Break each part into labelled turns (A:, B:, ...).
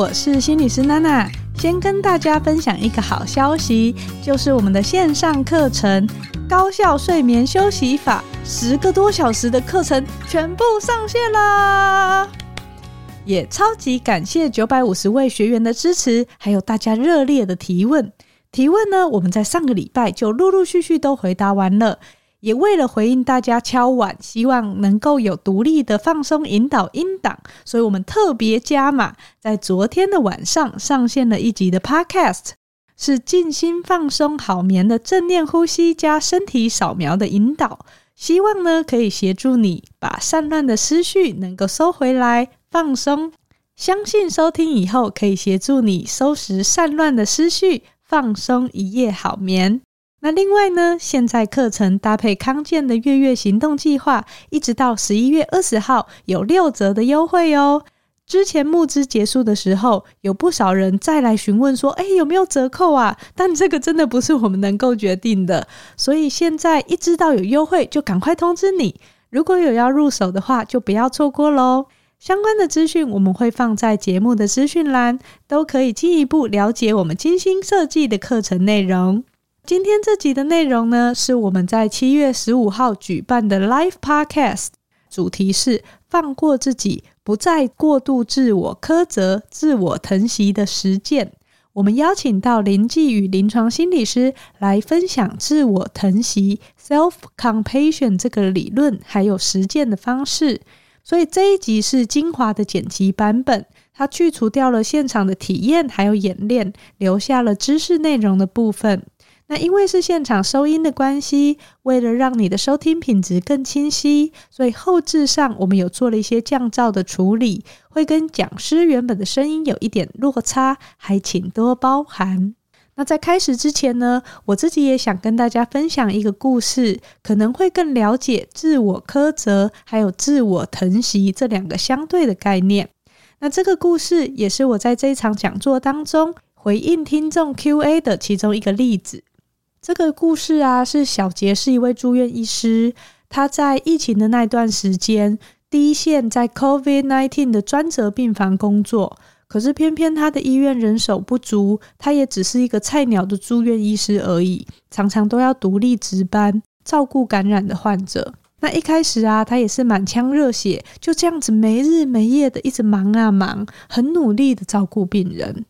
A: 我是心理师娜娜。先跟大家分享一个好消息，就是我们的线上课程《高效睡眠休息法》十个多小时的课程全部上线啦！也超级感谢九百五十位学员的支持，还有大家热烈的提问。提问呢，我们在上个礼拜就陆陆续续都回答完了。也为了回应大家敲碗，希望能够有独立的放松引导音档，所以我们特别加码，在昨天的晚上上线了一集的 Podcast，是静心放松好眠的正念呼吸加身体扫描的引导，希望呢可以协助你把散乱的思绪能够收回来放松，相信收听以后可以协助你收拾散乱的思绪，放松一夜好眠。那另外呢，现在课程搭配康健的月月行动计划，一直到十一月二十号有六折的优惠哦。之前募资结束的时候，有不少人再来询问说：“哎，有没有折扣啊？”但这个真的不是我们能够决定的，所以现在一知道有优惠，就赶快通知你。如果有要入手的话，就不要错过喽。相关的资讯我们会放在节目的资讯栏，都可以进一步了解我们精心设计的课程内容。今天这集的内容呢，是我们在七月十五号举办的 Live Podcast，主题是放过自己，不再过度自我苛责、自我疼惜的实践。我们邀请到林继宇临床心理师来分享自我疼惜 （self compassion） 这个理论还有实践的方式。所以这一集是精华的剪辑版本，它去除掉了现场的体验还有演练，留下了知识内容的部分。那因为是现场收音的关系，为了让你的收听品质更清晰，所以后置上我们有做了一些降噪的处理，会跟讲师原本的声音有一点落差，还请多包涵。那在开始之前呢，我自己也想跟大家分享一个故事，可能会更了解自我苛责还有自我疼惜这两个相对的概念。那这个故事也是我在这一场讲座当中回应听众 Q&A 的其中一个例子。这个故事啊，是小杰是一位住院医师，他在疫情的那段时间，第一线在 COVID-19 的专责病房工作。可是偏偏他的医院人手不足，他也只是一个菜鸟的住院医师而已，常常都要独立值班，照顾感染的患者。那一开始啊，他也是满腔热血，就这样子没日没夜的一直忙啊忙，很努力的照顾病人。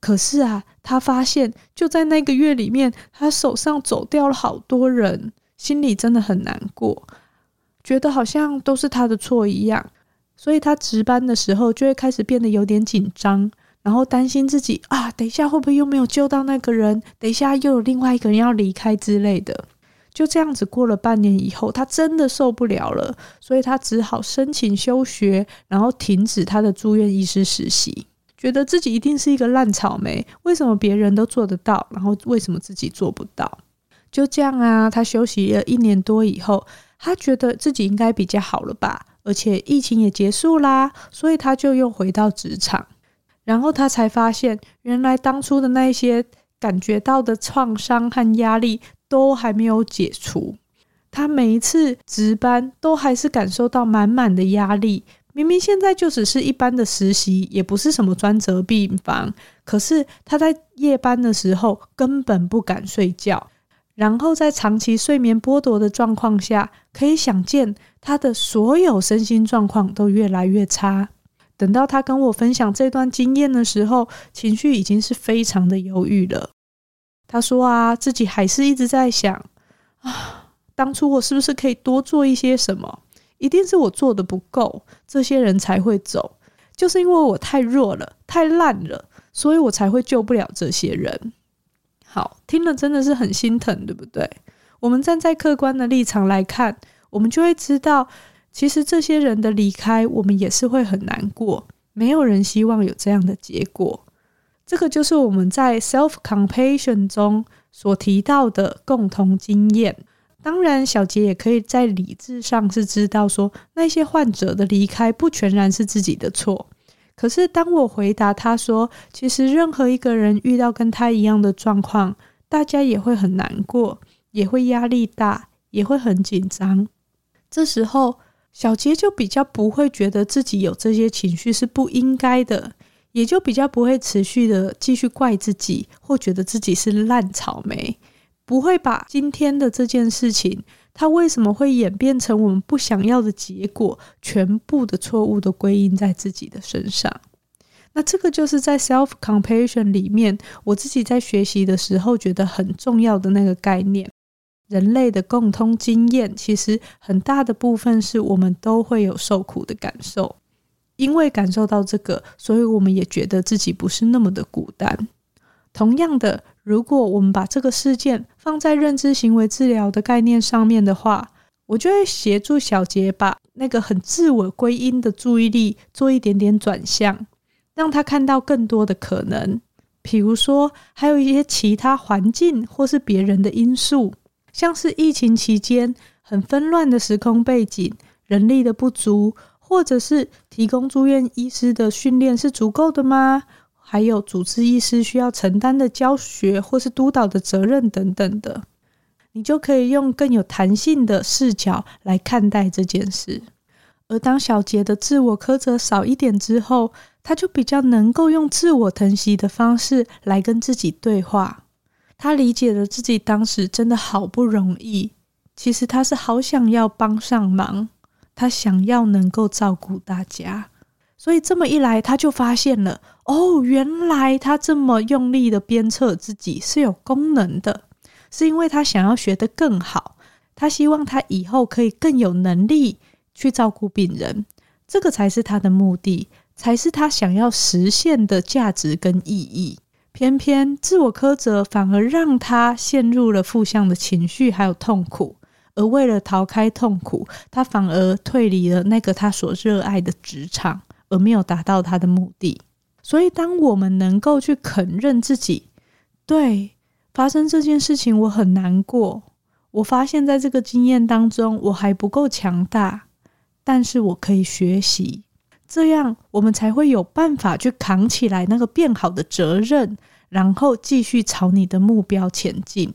A: 可是啊，他发现就在那个月里面，他手上走掉了好多人，心里真的很难过，觉得好像都是他的错一样。所以他值班的时候就会开始变得有点紧张，然后担心自己啊，等一下会不会又没有救到那个人？等一下又有另外一个人要离开之类的。就这样子过了半年以后，他真的受不了了，所以他只好申请休学，然后停止他的住院医师实习。觉得自己一定是一个烂草莓，为什么别人都做得到，然后为什么自己做不到？就这样啊，他休息了一年多以后，他觉得自己应该比较好了吧，而且疫情也结束啦，所以他就又回到职场。然后他才发现，原来当初的那些感觉到的创伤和压力都还没有解除。他每一次值班都还是感受到满满的压力。明明现在就只是一般的实习，也不是什么专责病房，可是他在夜班的时候根本不敢睡觉，然后在长期睡眠剥夺的状况下，可以想见他的所有身心状况都越来越差。等到他跟我分享这段经验的时候，情绪已经是非常的忧郁了。他说啊，自己还是一直在想啊，当初我是不是可以多做一些什么？一定是我做的不够，这些人才会走。就是因为我太弱了，太烂了，所以我才会救不了这些人。好，听了真的是很心疼，对不对？我们站在客观的立场来看，我们就会知道，其实这些人的离开，我们也是会很难过。没有人希望有这样的结果。这个就是我们在 self compassion 中所提到的共同经验。当然，小杰也可以在理智上是知道说，那些患者的离开不全然是自己的错。可是，当我回答他说，其实任何一个人遇到跟他一样的状况，大家也会很难过，也会压力大，也会很紧张。这时候，小杰就比较不会觉得自己有这些情绪是不应该的，也就比较不会持续的继续怪自己，或觉得自己是烂草莓，不会把今天的这件事情，它为什么会演变成我们不想要的结果，全部的错误都归因在自己的身上。那这个就是在 self compassion 里面，我自己在学习的时候觉得很重要的那个概念。人类的共通经验，其实很大的部分是我们都会有受苦的感受。因为感受到这个，所以我们也觉得自己不是那么的孤单。同样的，如果我们把这个事件放在认知行为治疗的概念上面的话，我就会协助小杰把那个很自我归因的注意力做一点点转向，让他看到更多的可能。比如说，还有一些其他环境或是别人的因素，像是疫情期间很纷乱的时空背景、人力的不足。或者是提供住院医师的训练是足够的吗？还有主治医师需要承担的教学或是督导的责任等等的，你就可以用更有弹性的视角来看待这件事。而当小杰的自我苛责少一点之后，他就比较能够用自我疼惜的方式来跟自己对话。他理解了自己当时真的好不容易，其实他是好想要帮上忙。他想要能够照顾大家，所以这么一来，他就发现了哦，原来他这么用力的鞭策自己是有功能的，是因为他想要学得更好，他希望他以后可以更有能力去照顾病人，这个才是他的目的，才是他想要实现的价值跟意义。偏偏自我苛责反而让他陷入了负向的情绪，还有痛苦。而为了逃开痛苦，他反而退离了那个他所热爱的职场，而没有达到他的目的。所以，当我们能够去肯认自己，对，发生这件事情我很难过，我发现在这个经验当中我还不够强大，但是我可以学习，这样我们才会有办法去扛起来那个变好的责任，然后继续朝你的目标前进。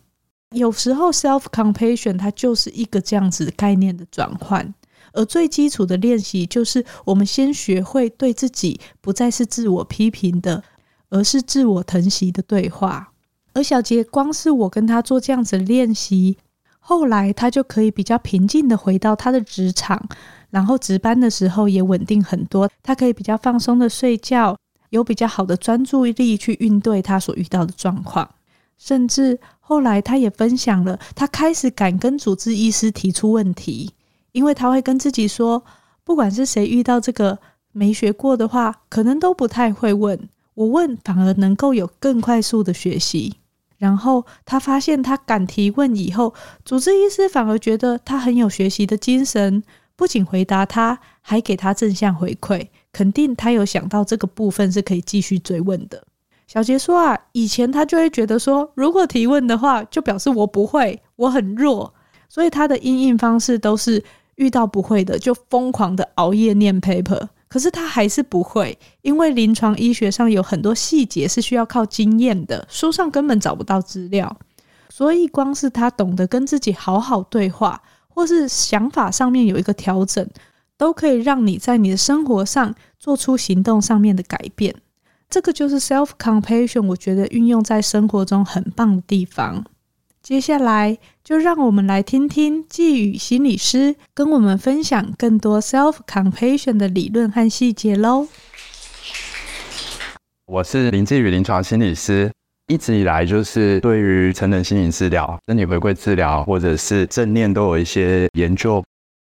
A: 有时候，self compassion 它就是一个这样子概念的转换，而最基础的练习就是我们先学会对自己不再是自我批评的，而是自我疼惜的对话。而小杰光是我跟他做这样子练习，后来他就可以比较平静的回到他的职场，然后值班的时候也稳定很多，他可以比较放松的睡觉，有比较好的专注力去应对他所遇到的状况，甚至。后来，他也分享了，他开始敢跟主治医师提出问题，因为他会跟自己说，不管是谁遇到这个没学过的话，可能都不太会问，我问反而能够有更快速的学习。然后他发现，他敢提问以后，主治医师反而觉得他很有学习的精神，不仅回答他，还给他正向回馈，肯定他有想到这个部分是可以继续追问的。小杰说啊，以前他就会觉得说，如果提问的话，就表示我不会，我很弱，所以他的应应方式都是遇到不会的就疯狂的熬夜念 paper。可是他还是不会，因为临床医学上有很多细节是需要靠经验的，书上根本找不到资料。所以光是他懂得跟自己好好对话，或是想法上面有一个调整，都可以让你在你的生活上做出行动上面的改变。这个就是 self compassion，我觉得运用在生活中很棒的地方。接下来就让我们来听听季宇心理师跟我们分享更多 self compassion 的理论和细节喽。
B: 我是林志宇，临床心理师，一直以来就是对于成人心理治疗、身体回归治疗或者是正念都有一些研究。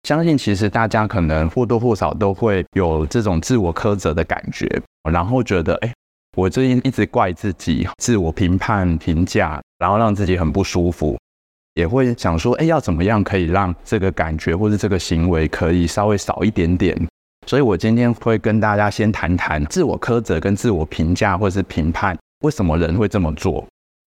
B: 相信其实大家可能或多或少都会有这种自我苛责的感觉，然后觉得，哎，我最近一直怪自己，自我评判、评价，然后让自己很不舒服，也会想说，哎，要怎么样可以让这个感觉或者这个行为可以稍微少一点点？所以我今天会跟大家先谈谈自我苛责跟自我评价或者是评判，为什么人会这么做？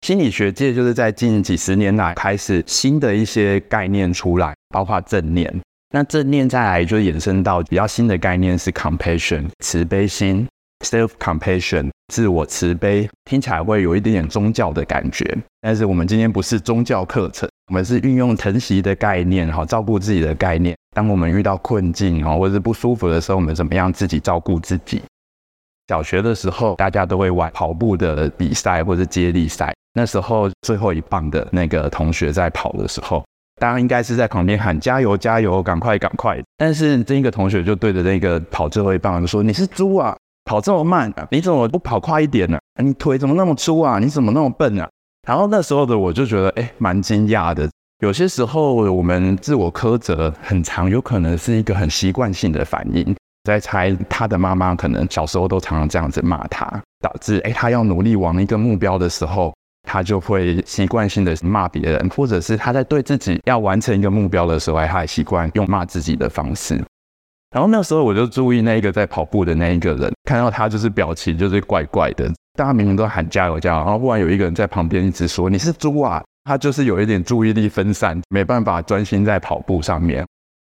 B: 心理学界就是在近几十年来开始新的一些概念出来，包括正念。那正念再来就衍生到比较新的概念是 compassion 慈悲心 self compassion 自我慈悲，听起来会有一点点宗教的感觉，但是我们今天不是宗教课程，我们是运用疼惜的概念哈，照顾自己的概念。当我们遇到困境哈或者是不舒服的时候，我们怎么样自己照顾自己？小学的时候，大家都会玩跑步的比赛或者接力赛。那时候最后一棒的那个同学在跑的时候，大家应该是在旁边喊加油加油，赶快赶快。但是这个同学就对着那个跑最后一棒就说：“你是猪啊，跑这么慢，你怎么不跑快一点呢？你腿怎么那么粗啊？你怎么那么笨啊？”然后那时候的我就觉得，哎，蛮惊讶的。有些时候我们自我苛责很常，有可能是一个很习惯性的反应。在猜他的妈妈可能小时候都常常这样子骂他，导致哎，他要努力往一个目标的时候。他就会习惯性的骂别人，或者是他在对自己要完成一个目标的时候，他还习惯用骂自己的方式。然后那时候我就注意那一个在跑步的那一个人，看到他就是表情就是怪怪的，大家明明都喊加油加油，然后忽然有一个人在旁边一直说你是猪啊，他就是有一点注意力分散，没办法专心在跑步上面。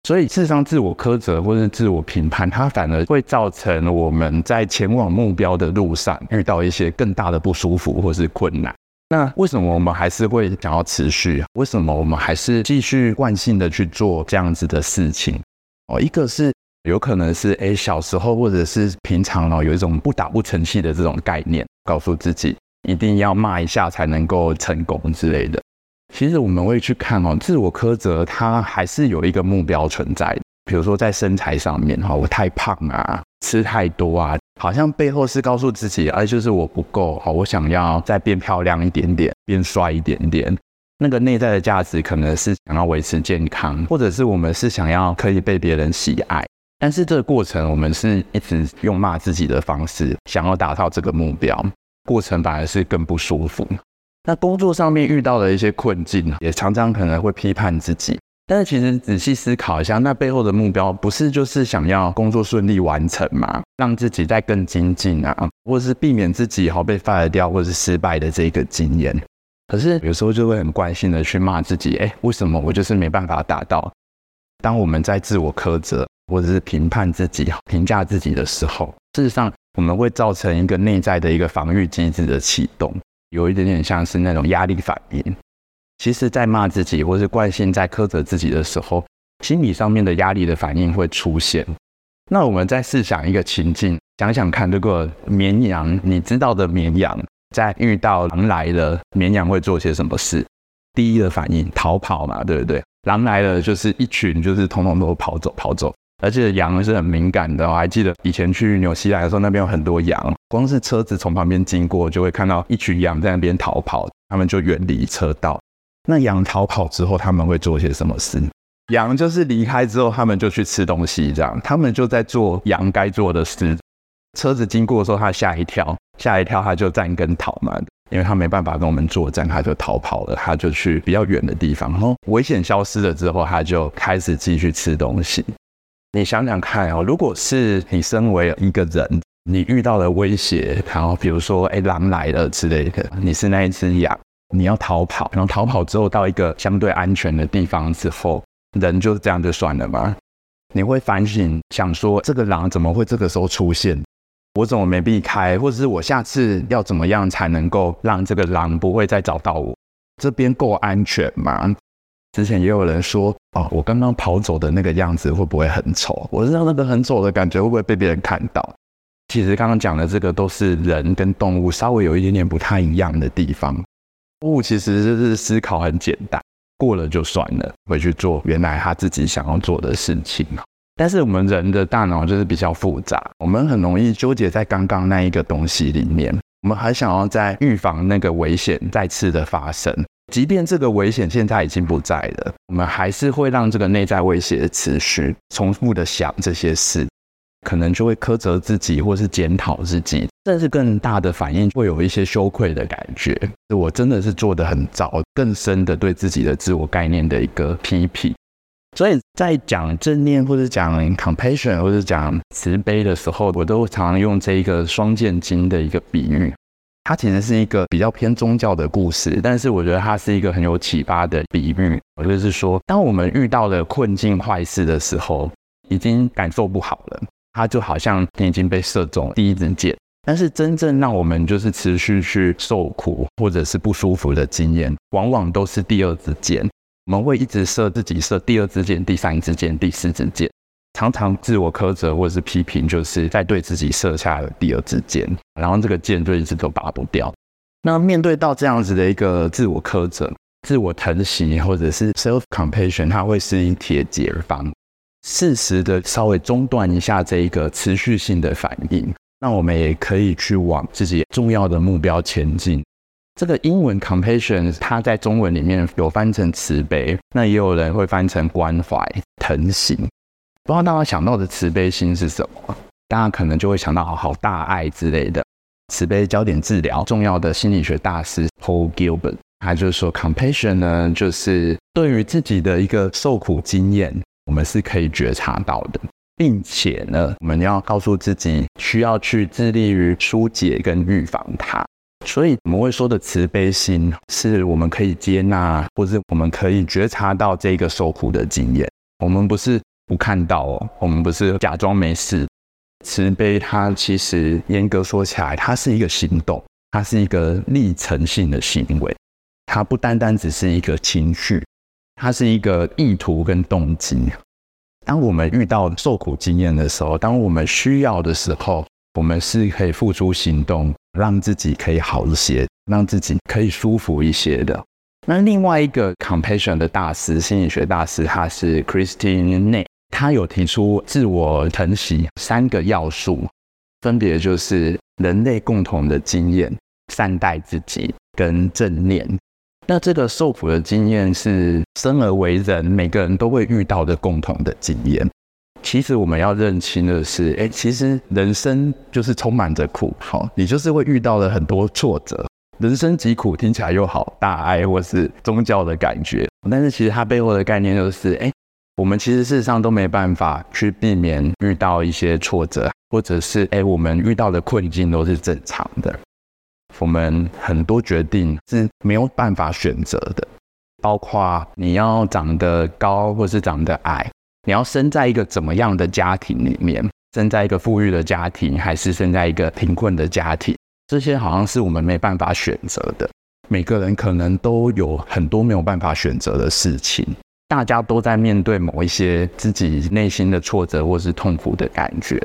B: 所以事实上，自我苛责或是自我评判，它反而会造成我们在前往目标的路上遇到一些更大的不舒服或是困难。那为什么我们还是会想要持续？为什么我们还是继续惯性的去做这样子的事情？哦，一个是有可能是诶，小时候或者是平常哦，有一种不打不成器的这种概念，告诉自己一定要骂一下才能够成功之类的。其实我们会去看哦，自我苛责它还是有一个目标存在的。比如说在身材上面哈，我太胖啊，吃太多啊。好像背后是告诉自己，哎，就是我不够好，我想要再变漂亮一点点，变帅一点点。那个内在的价值可能是想要维持健康，或者是我们是想要可以被别人喜爱。但是这个过程，我们是一直用骂自己的方式，想要达到这个目标，过程反而是更不舒服。那工作上面遇到的一些困境，也常常可能会批判自己。但是其实仔细思考一下，那背后的目标不是就是想要工作顺利完成吗？让自己再更精进啊，或者是避免自己好被 fire 掉或者是失败的这个经验。可是有时候就会很惯性的去骂自己，哎，为什么我就是没办法达到？当我们在自我苛责或者是评判自己、评价自己的时候，事实上我们会造成一个内在的一个防御机制的启动，有一点点像是那种压力反应。其实，在骂自己或是惯性在苛责自己的时候，心理上面的压力的反应会出现。那我们再试想一个情境，想想看，如果绵羊，你知道的绵羊，在遇到狼来了，绵羊会做些什么事？第一个反应，逃跑嘛，对不对？狼来了，就是一群，就是统统都跑走，跑走。而且羊是很敏感的，我还记得以前去纽西兰的时候，那边有很多羊，光是车子从旁边经过，就会看到一群羊在那边逃跑，他们就远离车道。那羊逃跑之后，他们会做些什么事？羊就是离开之后，他们就去吃东西，这样，他们就在做羊该做的事。车子经过的时候，他吓一跳，吓一跳，他就站跟逃嘛，因为他没办法跟我们作战，他就逃跑了，他就去比较远的地方。然后危险消失了之后，他就开始继续吃东西。你想想看哦，如果是你身为一个人，你遇到了威胁，然后比如说，哎，狼来了之类的，你是那一只羊。你要逃跑，然后逃跑之后到一个相对安全的地方之后，人就是这样就算了吗？你会反省，想说这个狼怎么会这个时候出现？我怎么没避开？或者是我下次要怎么样才能够让这个狼不会再找到我？这边够安全吗？之前也有人说，哦，我刚刚跑走的那个样子会不会很丑？我知道那个很丑的感觉会不会被别人看到？其实刚刚讲的这个都是人跟动物稍微有一点点不太一样的地方。物其实就是思考很简单，过了就算了，回去做原来他自己想要做的事情。但是我们人的大脑就是比较复杂，我们很容易纠结在刚刚那一个东西里面，我们还想要在预防那个危险再次的发生，即便这个危险现在已经不在了，我们还是会让这个内在威胁持续，重复的想这些事。可能就会苛责自己，或是检讨自己，甚至更大的反应会有一些羞愧的感觉。我真的是做得很糟，更深的对自己的自我概念的一个批评。所以在讲正念，或者讲 compassion，或者讲慈悲的时候，我都常常用这一个双剑经的一个比喻。它其实是一个比较偏宗教的故事，但是我觉得它是一个很有启发的比喻。我就是说，当我们遇到了困境、坏事的时候，已经感受不好了。它就好像你已经被射中第一支箭，但是真正让我们就是持续去受苦或者是不舒服的经验，往往都是第二支箭。我们会一直射自己射第二支箭、第三支箭、第四支箭，常常自我苛责或者是批评，就是在对自己设下了第二支箭，然后这个箭就一直都拔不掉。那面对到这样子的一个自我苛责、自我疼惜，或者是 self compassion，它会是一铁解方，适时的稍微中断一下这一个持续性的反应，那我们也可以去往自己重要的目标前进。这个英文 compassion，它在中文里面有翻成慈悲，那也有人会翻成关怀、疼惜。不知道大家想到的慈悲心是什么？大家可能就会想到好好大爱之类的。慈悲焦点治疗重要的心理学大师 Paul Gilbert，他就是说 compassion 呢，就是对于自己的一个受苦经验，我们是可以觉察到的，并且呢，我们要告诉自己需要去致力于疏解跟预防它。所以我们会说的慈悲心，是我们可以接纳，或是我们可以觉察到这个受苦的经验，我们不是。不看到哦，我们不是假装没事。慈悲，它其实严格说起来，它是一个行动，它是一个历程性的行为，它不单单只是一个情绪，它是一个意图跟动机。当我们遇到受苦经验的时候，当我们需要的时候，我们是可以付出行动，让自己可以好一些，让自己可以舒服一些的。那另外一个 compassion 的大师，心理学大师，他是 Christine Ne。他有提出自我疼惜三个要素，分别就是人类共同的经验、善待自己跟正念。那这个受苦的经验是生而为人，每个人都会遇到的共同的经验。其实我们要认清的是，哎，其实人生就是充满着苦，好，你就是会遇到了很多挫折。人生疾苦听起来又好大爱或是宗教的感觉，但是其实它背后的概念就是，哎。我们其实事实上都没办法去避免遇到一些挫折，或者是哎，我们遇到的困境都是正常的。我们很多决定是没有办法选择的，包括你要长得高或是长得矮，你要生在一个怎么样的家庭里面，生在一个富裕的家庭，还是生在一个贫困的家庭，这些好像是我们没办法选择的。每个人可能都有很多没有办法选择的事情。大家都在面对某一些自己内心的挫折或是痛苦的感觉，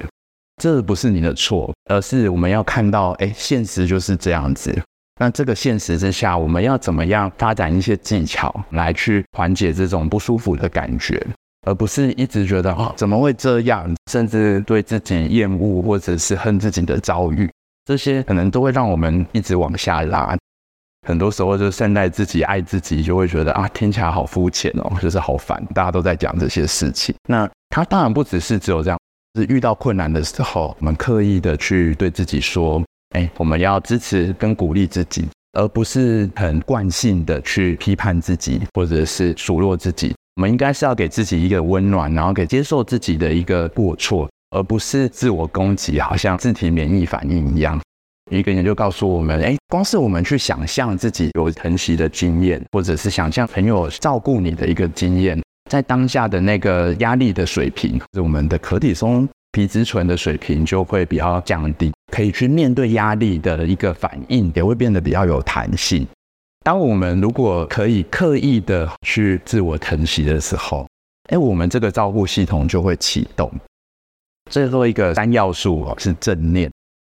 B: 这不是你的错，而是我们要看到，哎，现实就是这样子。那这个现实之下，我们要怎么样发展一些技巧来去缓解这种不舒服的感觉，而不是一直觉得哦，怎么会这样，甚至对自己厌恶或者是恨自己的遭遇，这些可能都会让我们一直往下拉。很多时候就是善待自己、爱自己，就会觉得啊，听起来好肤浅哦，就是好烦。大家都在讲这些事情，那他当然不只是只有这样，是遇到困难的时候，我们刻意的去对自己说，哎，我们要支持跟鼓励自己，而不是很惯性的去批判自己或者是数落自己。我们应该是要给自己一个温暖，然后给接受自己的一个过错，而不是自我攻击，好像自体免疫反应一样。一个研究告诉我们，哎，光是我们去想象自己有疼惜的经验，或者是想象朋友照顾你的一个经验，在当下的那个压力的水平，我们的可体松皮质醇的水平就会比较降低，可以去面对压力的一个反应也会变得比较有弹性。当我们如果可以刻意的去自我疼惜的时候，哎，我们这个照顾系统就会启动。最后一个三要素哦，是正念。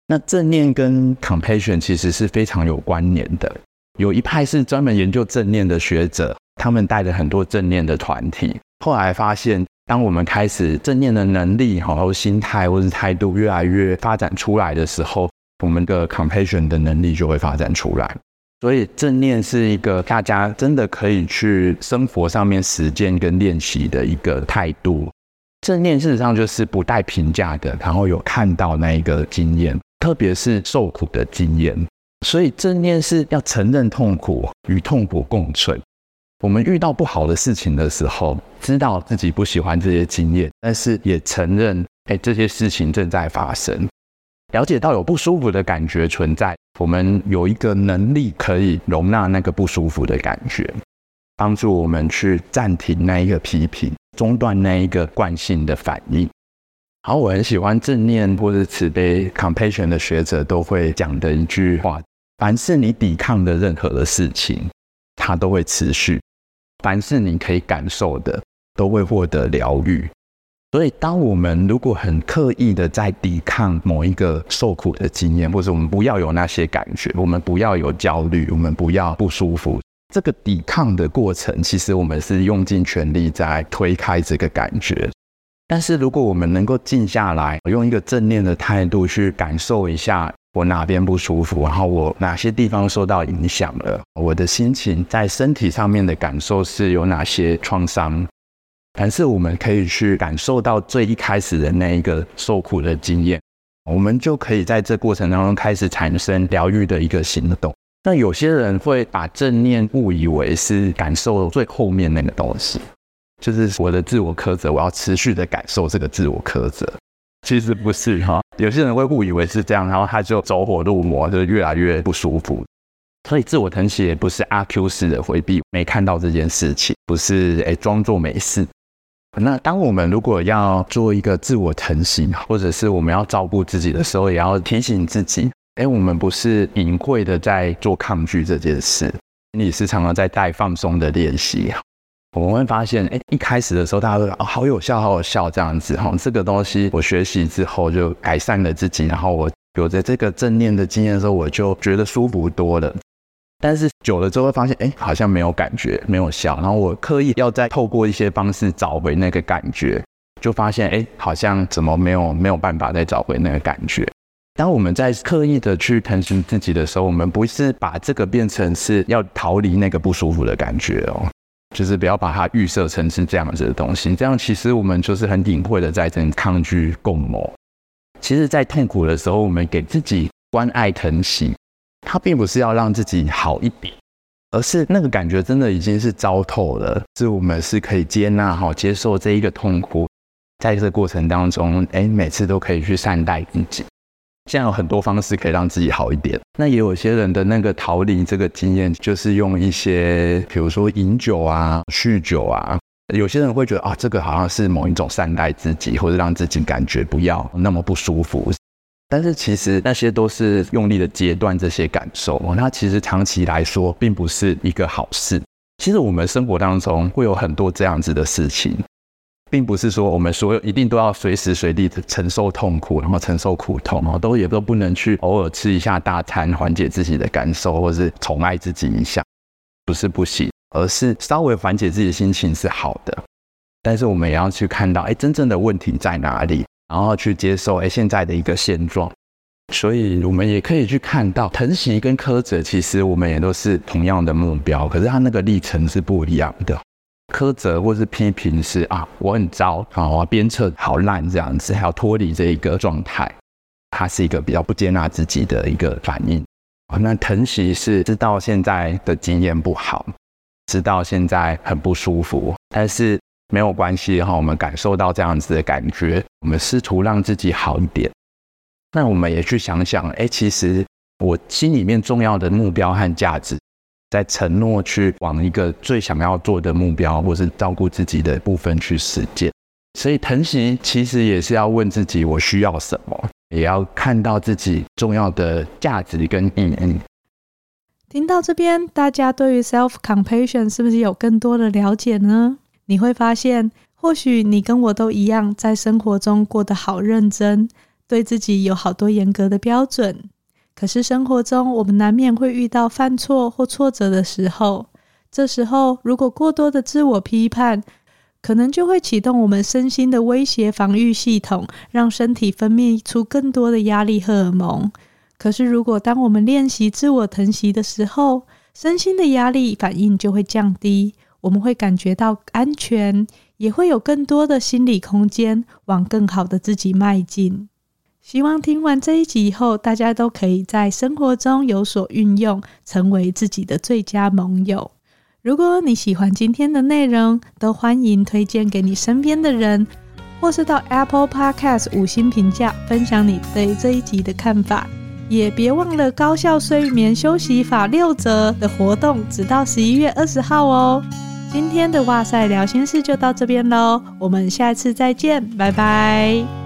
B: 那正念跟 compassion 其实是非常有关联的。有一派是专门研究正念的学者，他们带了很多正念的团体。后来发现，当我们开始正念的能力，然后心态或是态度越来越发展出来的时候，我们的 compassion 的能力就会发展出来。所以正念是一个大家真的可以去生活上面实践跟练习的一个态度。正念事实上就是不带评价的，然后有看到那一个经验。特别是受苦的经验，所以正念是要承认痛苦，与痛苦共存。我们遇到不好的事情的时候，知道自己不喜欢这些经验，但是也承认，哎，这些事情正在发生。了解到有不舒服的感觉存在，我们有一个能力可以容纳那个不舒服的感觉，帮助我们去暂停那一个批评，中断那一个惯性的反应。好，我很喜欢正念或者慈悲 （compassion） 的学者都会讲的一句话：凡是你抵抗的任何的事情，它都会持续；凡是你可以感受的，都会获得疗愈。所以，当我们如果很刻意的在抵抗某一个受苦的经验，或者我们不要有那些感觉，我们不要有焦虑，我们不要不舒服，这个抵抗的过程，其实我们是用尽全力在推开这个感觉。但是，如果我们能够静下来，用一个正念的态度去感受一下我哪边不舒服，然后我哪些地方受到影响了，我的心情在身体上面的感受是有哪些创伤。但是我们可以去感受到最一开始的那一个受苦的经验，我们就可以在这过程当中开始产生疗愈的一个行动。那有些人会把正念误以为是感受最后面那个东西，就是我的自我苛责，我要持续的感受这个自我苛责。其实不是哈，有些人会误以为是这样，然后他就走火入魔，就越来越不舒服。所以自我疼惜也不是阿 Q 式的回避，没看到这件事情，不是诶装作没事。那当我们如果要做一个自我疼惜，或者是我们要照顾自己的时候，也要提醒自己，哎，我们不是隐晦的在做抗拒这件事，你是常常在带放松的练习。我们会发现，哎，一开始的时候，大家都说哦，好有效，好有效这样子哈。这个东西我学习之后就改善了自己，然后我有着这个正念的经验的时候，我就觉得舒服多了。但是久了之后会发现，哎，好像没有感觉，没有效。然后我刻意要再透过一些方式找回那个感觉，就发现，哎，好像怎么没有没有办法再找回那个感觉。当我们在刻意的去疼惜自己的时候，我们不是把这个变成是要逃离那个不舒服的感觉哦，就是不要把它预设成是这样子的东西。这样其实我们就是很隐晦的在跟抗拒共谋。其实，在痛苦的时候，我们给自己关爱疼惜。它并不是要让自己好一点，而是那个感觉真的已经是糟透了，是我们是可以接纳好、接受这一个痛苦，在这个过程当中，哎，每次都可以去善待自己。现在有很多方式可以让自己好一点。那也有些人的那个逃离这个经验，就是用一些，比如说饮酒啊、酗酒啊。有些人会觉得啊，这个好像是某一种善待自己，或者让自己感觉不要 那么不舒服。但是其实那些都是用力的截断这些感受，那其实长期来说并不是一个好事。其实我们生活当中会有很多这样子的事情，并不是说我们所有一定都要随时随地的承受痛苦，然后承受苦痛，然后都也都不能去偶尔吃一下大餐缓解自己的感受，或是宠爱自己一下，不是不行，而是稍微缓解自己的心情是好的。但是我们也要去看到，哎，真正的问题在哪里？然后去接受哎，现在的一个现状，所以我们也可以去看到疼惜跟苛责，其实我们也都是同样的目标，可是它那个历程是不一样的。苛责或是批评是啊，我很糟啊，我鞭策好烂这样子，还要脱离这一个状态，它是一个比较不接纳自己的一个反应。那疼惜是知道现在的经验不好，知道现在很不舒服，但是。没有关系哈，我们感受到这样子的感觉，我们试图让自己好一点。那我们也去想想，哎，其实我心里面重要的目标和价值，在承诺去往一个最想要做的目标，或是照顾自己的部分去实践。所以疼惜其实也是要问自己，我需要什么，也要看到自己重要的价值跟意义。
A: 听到这边，大家对于 self compassion 是不是有更多的了解呢？你会发现，或许你跟我都一样，在生活中过得好认真，对自己有好多严格的标准。可是生活中，我们难免会遇到犯错或挫折的时候。这时候，如果过多的自我批判，可能就会启动我们身心的威胁防御系统，让身体分泌出更多的压力荷尔蒙。可是，如果当我们练习自我疼惜的时候，身心的压力反应就会降低。我们会感觉到安全，也会有更多的心理空间往更好的自己迈进。希望听完这一集以后，大家都可以在生活中有所运用，成为自己的最佳盟友。如果你喜欢今天的内容，都欢迎推荐给你身边的人，或是到 Apple Podcast 五星评价，分享你对这一集的看法。也别忘了高效睡眠休息法六折的活动，直到十一月二十号哦。今天的哇塞聊心事就到这边喽，我们下次再见，拜拜。